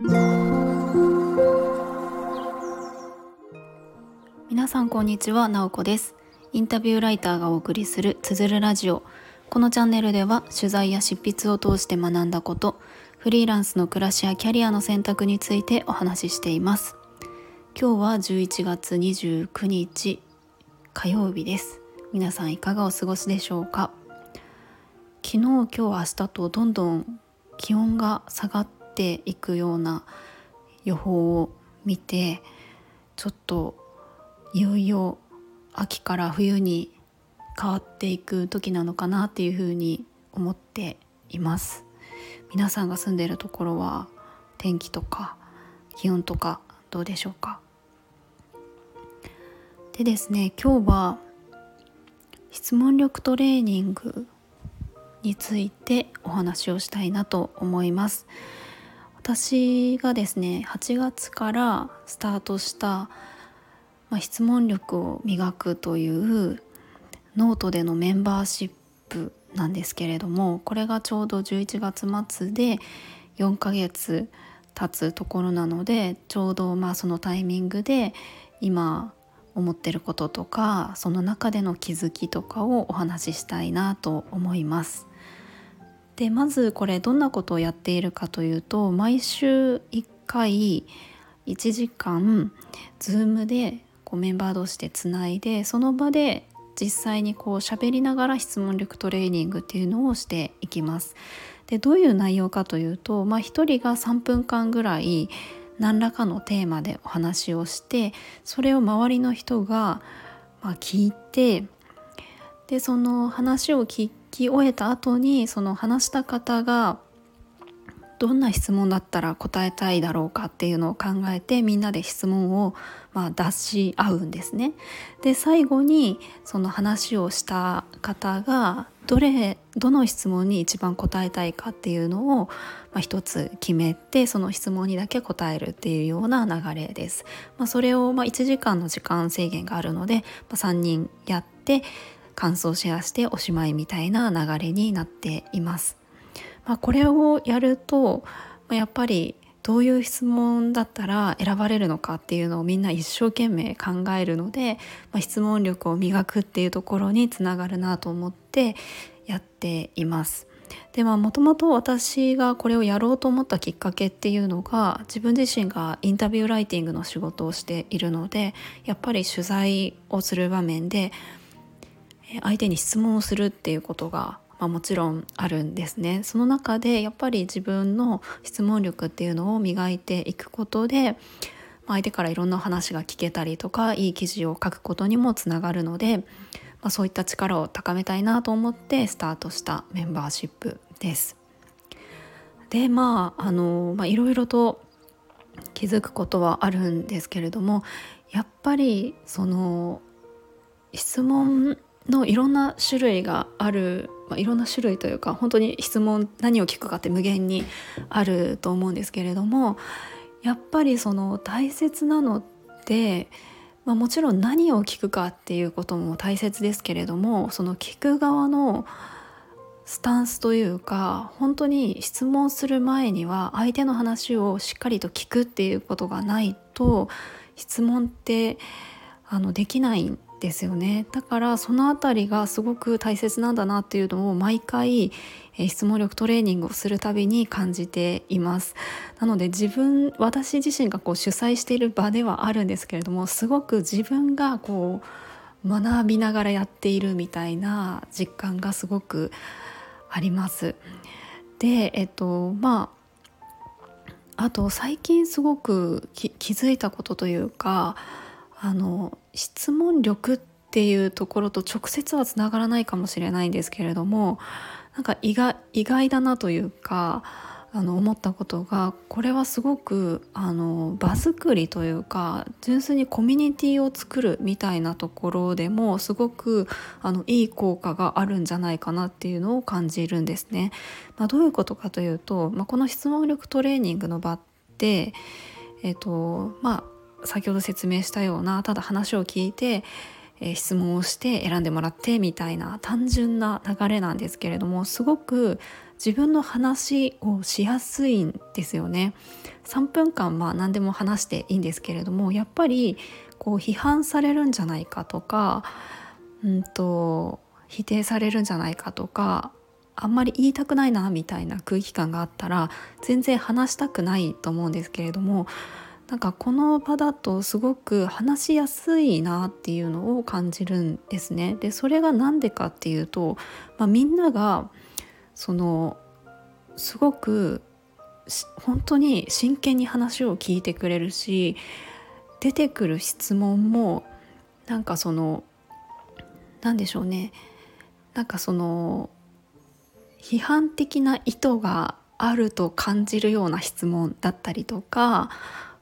皆さんこんにちは、なおこです。インタビューライターがお送りするつづるラジオ。このチャンネルでは取材や執筆を通して学んだことフリーランスの暮らしやキャリアの選択についてお話ししています。今日は11月29日火曜日です。皆さんいかがお過ごしでしょうか？昨日今日明日とどんどん気温が下がってていくような予報を見てちょっといよいよ秋から冬に変わっていく時なのかなっていうふうに思っています。皆さんが住んでいるところは天気とか気温とかどうでしょうか。でですね今日は質問力トレーニングについてお話をしたいなと思います。私がですね8月からスタートしたまあ、質問力を磨くというノートでのメンバーシップなんですけれどもこれがちょうど11月末で4ヶ月経つところなのでちょうどまあそのタイミングで今思ってることとかその中での気づきとかをお話ししたいなと思います。でまずこれどんなことをやっているかというと毎週1回1時間 Zoom でこうメンバー同士でつないでその場で実際にこう喋りながら質問力トレーニングっていうのをしていきます。でどういう内容かというと、まあ、1人が3分間ぐらい何らかのテーマでお話をしてそれを周りの人がま聞いてでその話を聞いき終えた後にその話した方がどんな質問だったら答えたいだろうかっていうのを考えてみんなで質問をまあ出し合うんですね。で最後にその話をした方がどれどの質問に一番答えたいかっていうのを、まあ、一つ決めてその質問にだけ答えるっていうような流れです。まあ、それをま1時間の時間制限があるので、まあ、3人やって感想シェアしておしまいみたいな流れになっています。まあ、これをやると、やっぱりどういう質問だったら選ばれるのかっていうのをみんな一生懸命考えるので、まあ、質問力を磨くっていうところにつながるなと思ってやっています。でまあもともと私がこれをやろうと思ったきっかけっていうのが自分自身がインタビューライティングの仕事をしているのでやっぱり取材をする場面で相手に質問をするっていうことがまあ、もちろんあるんですねその中でやっぱり自分の質問力っていうのを磨いていくことで相手からいろんな話が聞けたりとかいい記事を書くことにもつながるので、まあ、そういった力を高めたいなと思ってスタートしたメンバーシップです。でまああの、まあ、いろいろと気づくことはあるんですけれどもやっぱりその質問のいろんな種類がある、まあ、いろんな種類というか本当に質問何を聞くかって無限にあると思うんですけれどもやっぱりその大切なのって、まあ、もちろん何を聞くかっていうことも大切ですけれどもその聞く側のスタンスというか本当に質問する前には相手の話をしっかりと聞くっていうことがないと質問ってあのできないんですよね。だからその辺りがすごく大切なんだなっていうのを毎回、え質問力トレーニングをするたびに感じています。なので自分私自身がこう主催している場ではあるんですけれどもすごく自分がこう学びながらやっているみたいな実感がすごくあります。でえっとまああと最近すごく気づいたことというかあの質問力っていうところと直接はつながらないかもしれないんですけれどもなんか意外意外だなというかあの思ったことがこれはすごくあの場作りというか純粋にコミュニティを作るみたいなところでもすごくあのいい効果があるんじゃないかなっていうのを感じるんですね。まあ、どういうことかというと、まあ、この質問力トレーニングの場って、えっとまあ、先ほど説明したようなただ話を聞いて、えー、質問をして選んでもらってみたいな単純な流れなんですけれどもすごく自分の話をしやすいんですよね。3分間まあ何でも話していいんですけれどもやっぱりこう批判されるんじゃないかとか、うんと否定されるんじゃないかとかあんまり言いたくないなみたいな空気感があったら全然話したくないと思うんですけれどもなんかこの場だとすごく話しやすいなっていうのを感じるんですね。でそれが何でかっていうと、まあ、みんながそのすごく本当に真剣に話を聞いてくれるし出てくる質問もなんかその何でしょうねなんかその批判的な意図があると感じるような質問だったりとか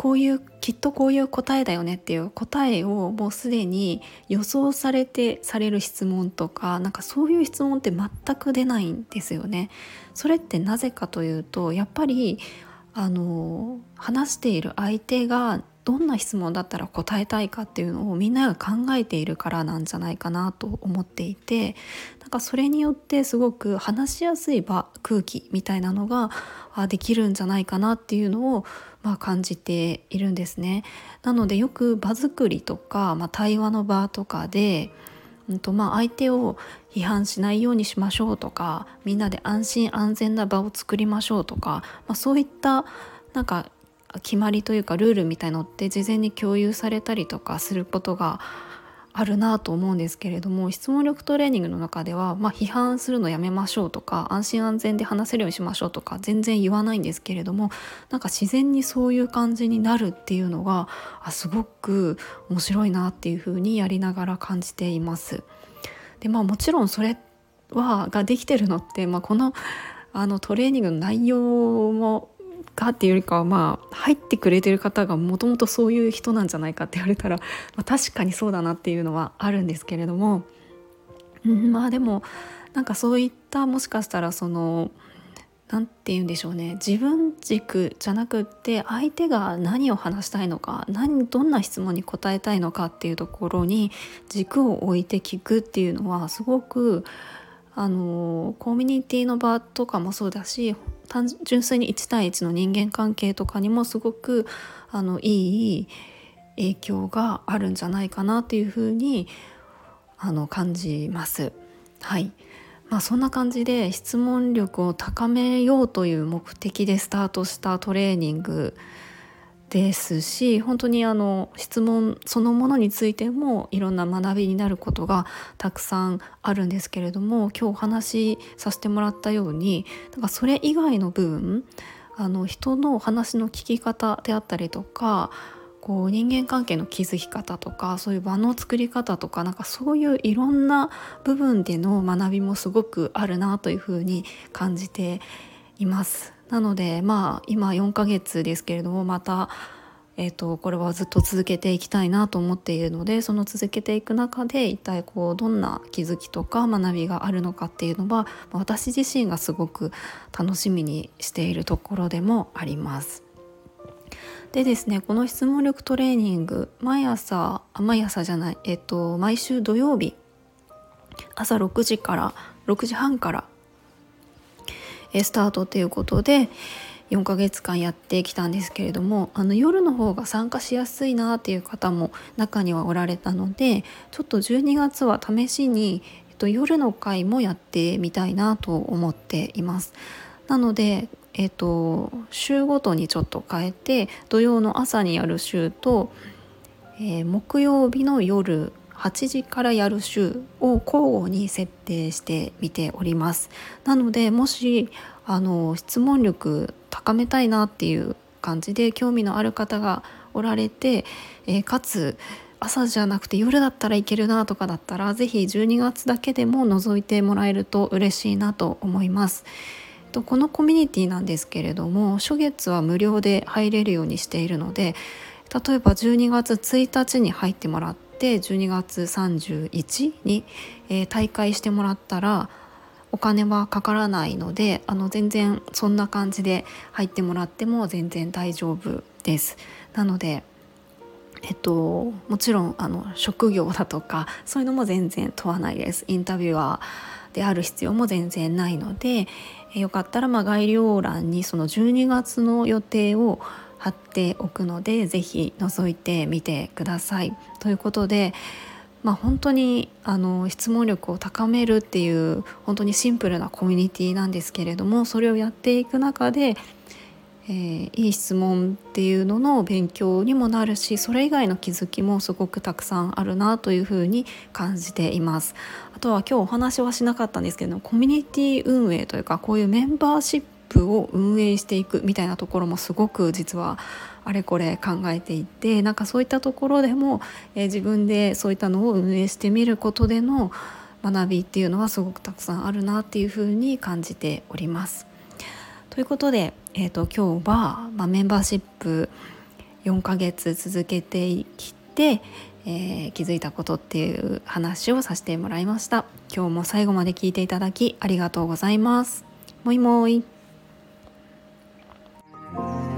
こういうきっとこういう答えだよねっていう答えをもうすでに予想されてされる質問とかなんかそういう質問って全く出ないんですよね。それってなぜかというとやっぱりあの話している相手がどんな質問だったら答えたいかっていうのをみんなが考えているからなんじゃないかなと思っていてなんかそれによってすごく話しやすい場空気みたいなのができるんじゃないかなっていうのをまあ、感じているんですね。なのでよく場作りとか、まあ、対話の場とかで、うんとまあ、相手を批判しないようにしましょうとかみんなで安心安全な場を作りましょうとか、まあ、そういったなんか決まりというかルールみたいのって事前に共有されたりとかすることがあるなと思うんですけれども質問力トレーニングの中では、まあ、批判するのやめましょうとか安心安全で話せるようにしましょうとか全然言わないんですけれどもなんか自然にそういう感じになるっていうのがあすごく面白いなっていうふうにやりながら感じています。でまあもちろんそれはができてるのって、まあ、このあのトレーニングの内容もか？っていうよりかはまあ入ってくれてる方がもともとそういう人なんじゃないかって言われたら、まあ、確かにそうだなっていうのはあるんですけれども、うん、まあでもなんかそういったもしかしたらその何て言うんでしょうね。自分軸じゃなくって相手が何を話したいのか何どんな質問に答えたいのかっていうところに軸を置いて聞くっていうのはすごくあのコミュニティの場とかもそうだし単純粋に1対1の人間関係とかにもすごくあのいい影響があるんじゃないかなっていうふうにあの感じます。はいまあ、そんな感じで質問力を高めようという目的でスタートしたトレーニングですし本当にあの質問そのものについてもいろんな学びになることがたくさんあるんですけれども今日お話しさせてもらったようにだからそれ以外の部分あの人の話の聞き方であったりとかこう人間関係の築き方とかそういう場の作り方とかなんかそういういろんな部分での学びもすごくあるなというふうに感じています。なのでまあ今4ヶ月ですけれどもまたえーと、これはずっと続けていきたいなと思っているのでその続けていく中で一体こうどんな気づきとか学びがあるのかっていうのは私自身がすごく楽しみにしているところでもあります。でですねこの質問力トレーニング毎朝毎朝じゃないえっ、と毎週土曜日朝6時から6時半からスタートということで4ヶ月間やってきたんですけれどもあの夜の方が参加しやすいなっていう方も中にはおられたのでちょっと12月は試しに、えっと、夜の回もやってみたいなと思っています。なのでえっと、週ごとにちょっと変えて土曜の朝にやる週と、えー、木曜日の夜8時からやる週を交互に設定してみておりますなのでもしあの質問力高めたいなっていう感じで興味のある方がおられて、えー、かつ朝じゃなくて夜だったらいけるなとかだったら是非12月だけでも覗いてもらえると嬉しいなと思います。とこのコミュニティなんですけれども初月は無料で入れるようにしているので例えば12月1日に入ってもらって12月31に、えー、大会してもらったらお金はかからないのであの全然そんな感じで入ってもらっても全然大丈夫です。なのでえっと、もちろんあの職業だとかそういうのも全然問わないですインタビュアーである必要も全然ないのでよかったらま概要欄にその12月の予定を貼っておくので是非覗いてみてください。ということでまあ、本当にあの質問力を高めるっていう本当にシンプルなコミュニティなんですけれどもそれをやっていく中で、えー、いい質問っていうのの勉強にもなるしそれ以外の気づきもすごくたくさんあるなというふうに感じています。あとは今日お話はしなかったんですけどコミュニティ運営というかこういうメンバーシップを運営していくみたいなところもすごく実はあれこれ考えていてなんかそういったところでも、えー、自分でそういったのを運営してみることでの学びっていうのはすごくたくさんあるなっていうふうに感じております。ということで、えーと、今日は、まあ、メンバーシップ4ヶ月続けてきて、えー、気づいたことっていう話をさせてもらいました。今日も最後まで聞いていただきありがとうございます。もいもい。oh